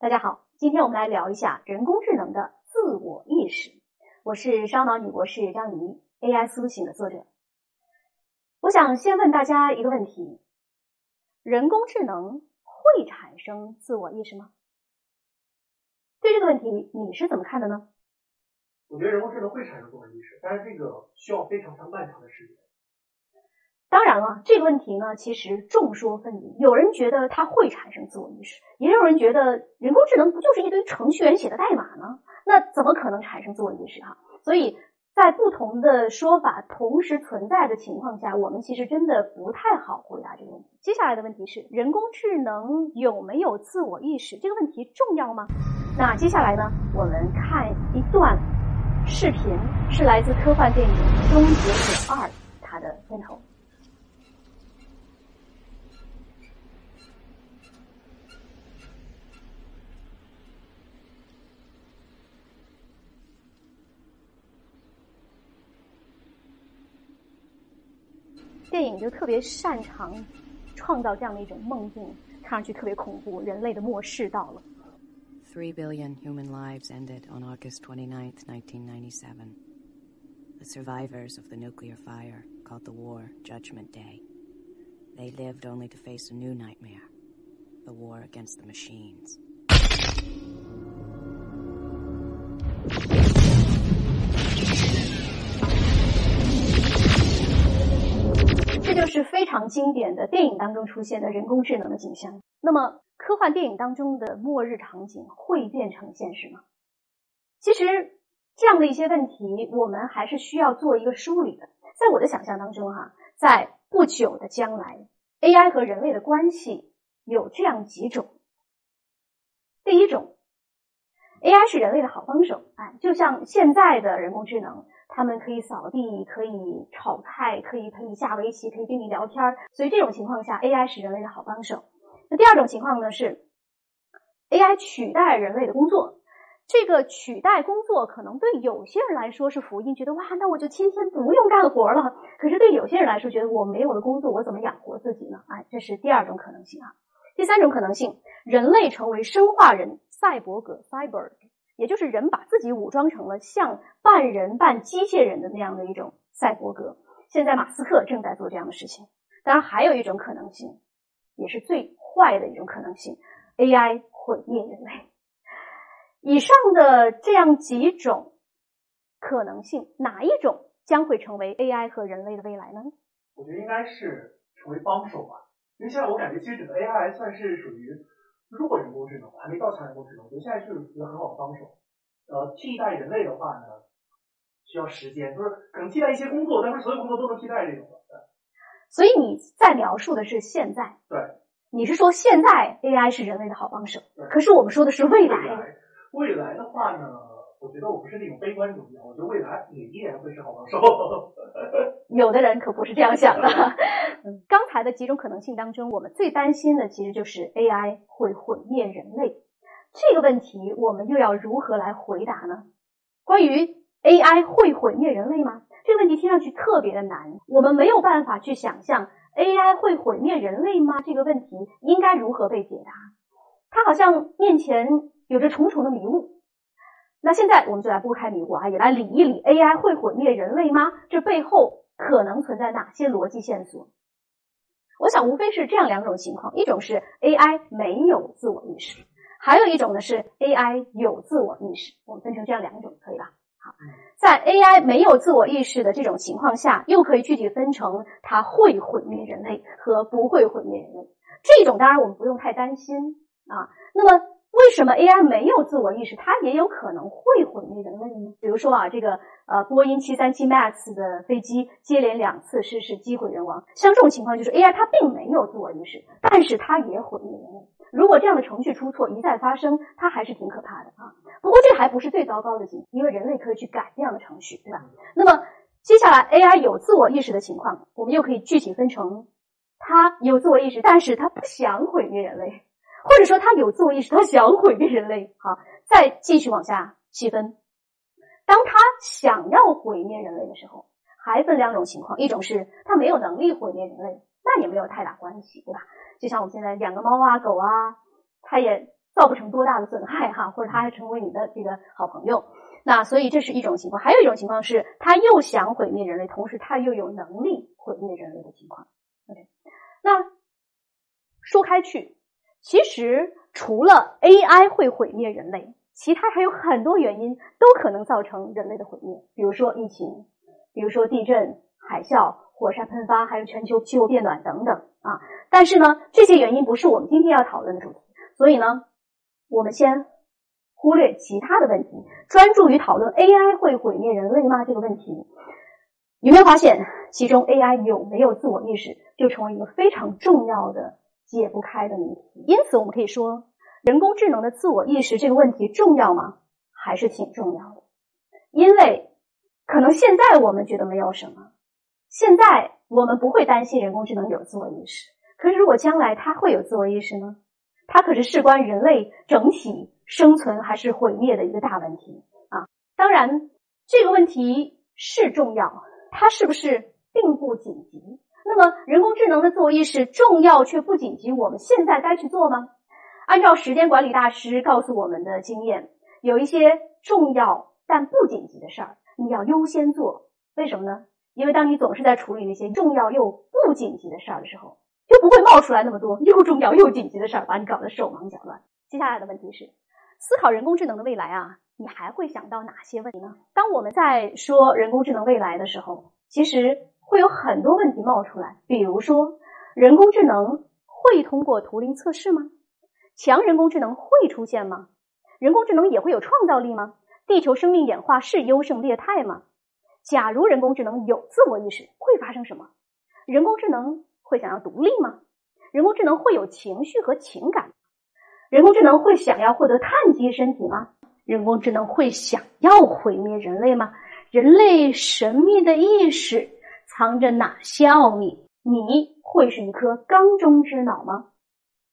大家好，今天我们来聊一下人工智能的自我意识。我是烧脑女博士张怡，AI 苏醒的作者。我想先问大家一个问题：人工智能会产生自我意识吗？对这个问题你是怎么看的呢？我觉得人工智能会产生自我意识，但是这个需要非常长漫长的时间。当然了，这个问题呢，其实众说纷纭。有人觉得它会产生自我意识，也有人觉得人工智能不就是一堆程序员写的代码呢？那怎么可能产生自我意识哈？所以在不同的说法同时存在的情况下，我们其实真的不太好回答这个问题。接下来的问题是，人工智能有没有自我意识？这个问题重要吗？那接下来呢，我们看一段视频，是来自科幻电影《终结者二》它的片头。电影就特别擅长创造这样的一种梦境，看上去特别恐怖，人类的末世到了。Three billion human lives ended on August 29th, 1997. The survivors of the nuclear fire called the war Judgment Day. They lived only to face a new nightmare the war against the machines. 非常经典的电影当中出现的人工智能的景象。那么，科幻电影当中的末日场景会变成现实吗？其实，这样的一些问题，我们还是需要做一个梳理的。在我的想象当中，哈，在不久的将来，AI 和人类的关系有这样几种。第一种，AI 是人类的好帮手，哎，就像现在的人工智能。他们可以扫地，可以炒菜，可以陪你下围棋，可以跟你聊天所以这种情况下，AI 是人类的好帮手。那第二种情况呢是，AI 取代人类的工作。这个取代工作可能对有些人来说是福音，觉得哇，那我就天天不用干活了。可是对有些人来说，觉得我没有了工作，我怎么养活自己呢？哎，这是第二种可能性啊。第三种可能性，人类成为生化人，赛博格 （cyber）。也就是人把自己武装成了像半人半机械人的那样的一种赛博格。现在马斯克正在做这样的事情。当然，还有一种可能性，也是最坏的一种可能性：AI 毁灭人类。以上的这样几种可能性，哪一种将会成为 AI 和人类的未来呢？我觉得应该是成为帮手吧。因为现在我感觉，其实整个 AI 算是属于。弱人工智能还没到强人工智能，我觉得现在是一个很好的帮手。呃，替代人类的话呢，需要时间，就是可能替代一些工作，但是所有工作都能替代这种的。所以你在描述的是现在，对，你是说现在 AI 是人类的好帮手，可是我们说的是未来。未来的话呢，我觉得我不是那种悲观主义，我觉得未来也依然会是好帮手。有的人可不是这样想的。刚才的几种可能性当中，我们最担心的其实就是 AI 会毁灭人类。这个问题我们又要如何来回答呢？关于 AI 会毁灭人类吗？这个问题听上去特别的难，我们没有办法去想象 AI 会毁灭人类吗？这个问题应该如何被解答？它好像面前有着重重的迷雾。那现在我们就来拨开迷雾啊，也来理一理 AI 会毁灭人类吗？这背后。可能存在哪些逻辑线索？我想无非是这样两种情况：一种是 AI 没有自我意识，还有一种呢是 AI 有自我意识。我们分成这样两种，可以吧？好，在 AI 没有自我意识的这种情况下，又可以具体分成它会毁灭人类和不会毁灭人类。这种当然我们不用太担心啊。那么。为什么 AI 没有自我意识，它也有可能会毁灭人类呢？比如说啊，这个呃，波音737 MAX 的飞机接连两次失事，机毁人亡。像这种情况，就是 AI 它并没有自我意识，但是它也毁灭人类。如果这样的程序出错一再发生，它还是挺可怕的啊。不过这还不是最糟糕的情，因为人类可以去改这样的程序，对吧？那么接下来 AI 有自我意识的情况，我们又可以具体分成，它有自我意识，但是它不想毁灭人类。或者说他有自我意识，他想毁灭人类。好，再继续往下细分。当他想要毁灭人类的时候，还分两种情况：一种是他没有能力毁灭人类，那也没有太大关系，对吧？就像我们现在养个猫啊、狗啊，它也造不成多大的损害哈，或者他还成为你的这个好朋友。那所以这是一种情况，还有一种情况是，他又想毁灭人类，同时他又有能力毁灭人类的情况。OK，那说开去，其实除了 AI 会毁灭人类，其他还有很多原因都可能造成人类的毁灭，比如说疫情，比如说地震、海啸、火山喷发，还有全球气候变暖等等啊。但是呢，这些原因不是我们今天要讨论的主题，所以呢，我们先。忽略其他的问题，专注于讨论 AI 会毁灭人类吗这个问题，有没有发现其中 AI 有没有自我意识，就成为一个非常重要的解不开的谜题。因此，我们可以说，人工智能的自我意识这个问题重要吗？还是挺重要的。因为可能现在我们觉得没有什么，现在我们不会担心人工智能有自我意识。可是，如果将来它会有自我意识呢？它可是事关人类整体。生存还是毁灭的一个大问题啊！当然，这个问题是重要，它是不是并不紧急？那么，人工智能的自我意识重要却不紧急，我们现在该去做吗？按照时间管理大师告诉我们的经验，有一些重要但不紧急的事儿，你要优先做。为什么呢？因为当你总是在处理那些重要又不紧急的事儿的时候，就不会冒出来那么多又重要又紧急的事儿，把你搞得手忙脚乱。接下来的问题是。思考人工智能的未来啊，你还会想到哪些问题呢？当我们在说人工智能未来的时候，其实会有很多问题冒出来。比如说，人工智能会通过图灵测试吗？强人工智能会出现吗？人工智能也会有创造力吗？地球生命演化是优胜劣汰吗？假如人工智能有自我意识，会发生什么？人工智能会想要独立吗？人工智能会有情绪和情感？人工智能会想要获得碳基身体吗？人工智能会想要毁灭人类吗？人类神秘的意识藏着哪些奥秘？你会是一颗缸中之脑吗？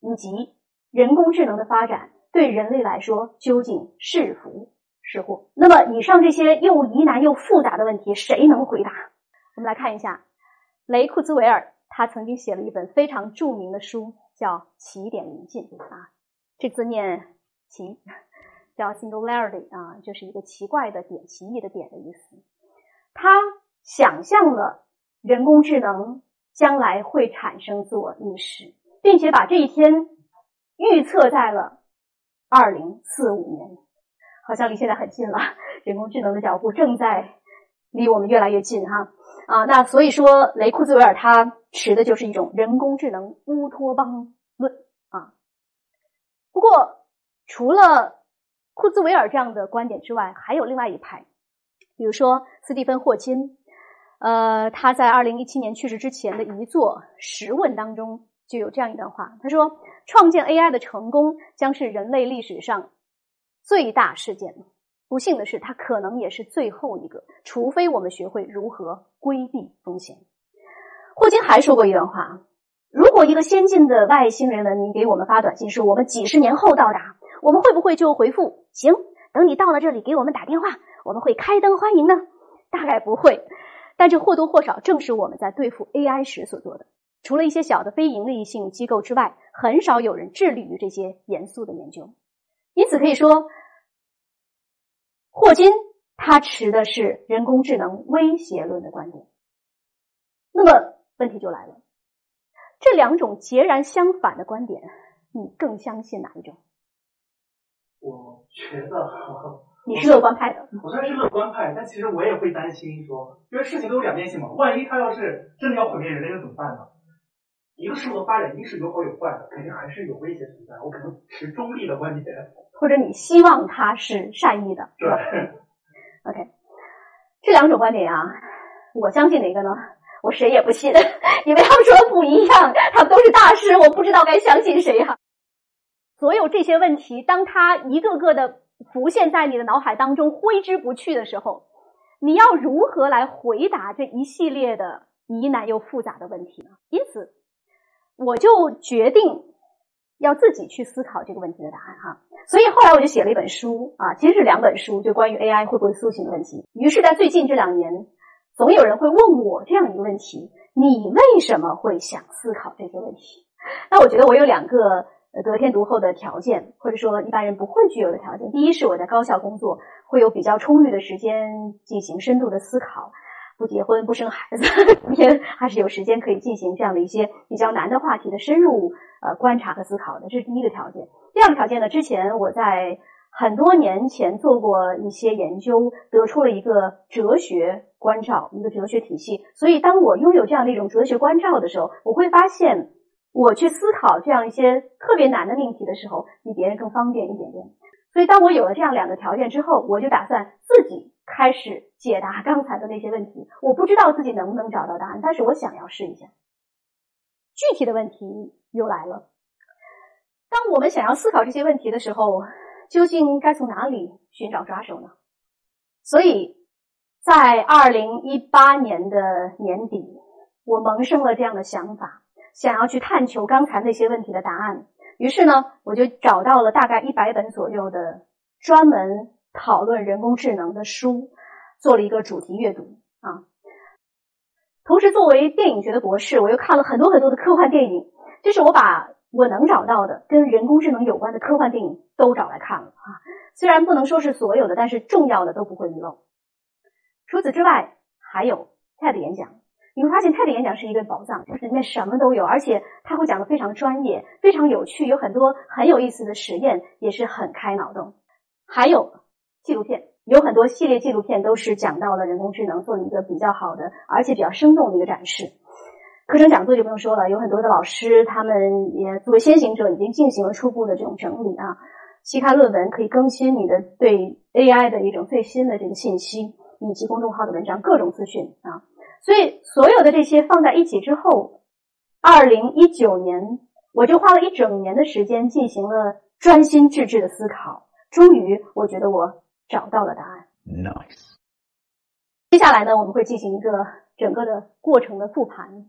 以及人工智能的发展对人类来说究竟是福是祸？那么，以上这些又疑难又复杂的问题，谁能回答？我们来看一下，雷库兹韦尔他曾经写了一本非常著名的书，叫《起点临近》啊。这字念起，叫 singularity 啊，就是一个奇怪的点，奇异的点的意思。他想象了人工智能将来会产生自我意识，并且把这一天预测在了二零四五年，好像离现在很近了。人工智能的脚步正在离我们越来越近哈啊！那所以说，雷库兹韦尔他持的就是一种人工智能乌托邦论啊。不过，除了库兹韦尔这样的观点之外，还有另外一派，比如说斯蒂芬·霍金，呃，他在二零一七年去世之前的一座十问当中就有这样一段话，他说：“创建 AI 的成功将是人类历史上最大事件。不幸的是，它可能也是最后一个，除非我们学会如何规避风险。”霍金还说过一段话。如果一个先进的外星人文明给我们发短信说我们几十年后到达，我们会不会就回复行？等你到了这里给我们打电话，我们会开灯欢迎呢？大概不会。但这或多或少正是我们在对付 AI 时所做的。除了一些小的非盈利性机构之外，很少有人致力于这些严肃的研究。因此可以说，霍金他持的是人工智能威胁论的观点。那么问题就来了。这两种截然相反的观点，你更相信哪一种？我觉得你是乐观派的。我虽然是乐观派，但其实我也会担心说，因为事情都有两面性嘛。万一他要是真的要毁灭人类，那怎么办呢？一个事物的发展，一定是有好有坏的，肯定还是有威胁存在。我可能持中立的观点，或者你希望他是善意的。对。OK，这两种观点啊，我相信哪个呢？我谁也不信，因为他们说的不一样，他们都是大师，我不知道该相信谁哈。所有这些问题，当他一个个的浮现在你的脑海当中挥之不去的时候，你要如何来回答这一系列的疑难又复杂的问题呢？因此，我就决定要自己去思考这个问题的答案哈。所以后来我就写了一本书啊，其实是两本书，就关于 AI 会不会苏醒的问题。于是，在最近这两年。总有人会问我这样一个问题：你为什么会想思考这些问题？那我觉得我有两个得天独厚的条件，或者说一般人不会具有的条件。第一是我在高校工作，会有比较充裕的时间进行深度的思考，不结婚不生孩子，也还是有时间可以进行这样的一些比较难的话题的深入呃观察和思考的。这是第一个条件。第二个条件呢，之前我在很多年前做过一些研究，得出了一个哲学关照，一个哲学体系。所以当我拥有这样的一种哲学关照的时候，我会发现。我去思考这样一些特别难的命题的时候，比别人更方便一点点。所以，当我有了这样两个条件之后，我就打算自己开始解答刚才的那些问题。我不知道自己能不能找到答案，但是我想要试一下。具体的问题又来了：当我们想要思考这些问题的时候，究竟该从哪里寻找抓手呢？所以在二零一八年的年底，我萌生了这样的想法。想要去探求刚才那些问题的答案，于是呢，我就找到了大概一百本左右的专门讨论人工智能的书，做了一个主题阅读啊。同时，作为电影学的博士，我又看了很多很多的科幻电影，就是我把我能找到的跟人工智能有关的科幻电影都找来看了啊。虽然不能说是所有的，但是重要的都不会遗漏。除此之外，还有 TED 演讲。你会发现，他的演讲是一个宝藏，就是里面什么都有，而且他会讲的非常专业，非常有趣，有很多很有意思的实验，也是很开脑洞。还有纪录片，有很多系列纪录片都是讲到了人工智能，做了一个比较好的，而且比较生动的一个展示。课程讲座就不用说了，有很多的老师，他们也作为先行者，已经进行了初步的这种整理啊。期刊论文可以更新你的对 AI 的一种最新的这个信息，以及公众号的文章，各种资讯啊。所以，所有的这些放在一起之后，二零一九年，我就花了一整年的时间进行了专心致志的思考。终于，我觉得我找到了答案。Nice。接下来呢，我们会进行一个整个的过程的复盘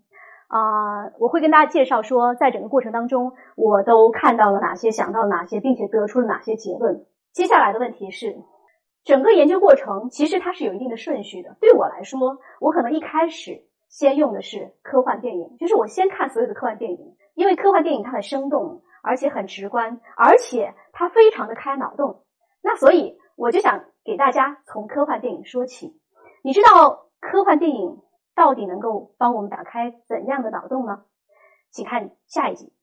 啊，我会跟大家介绍说，在整个过程当中，我都看到了哪些，想到了哪些，并且得出了哪些结论。接下来的问题是。整个研究过程其实它是有一定的顺序的。对我来说，我可能一开始先用的是科幻电影，就是我先看所有的科幻电影，因为科幻电影它很生动，而且很直观，而且它非常的开脑洞。那所以我就想给大家从科幻电影说起。你知道科幻电影到底能够帮我们打开怎样的脑洞呢？请看下一集。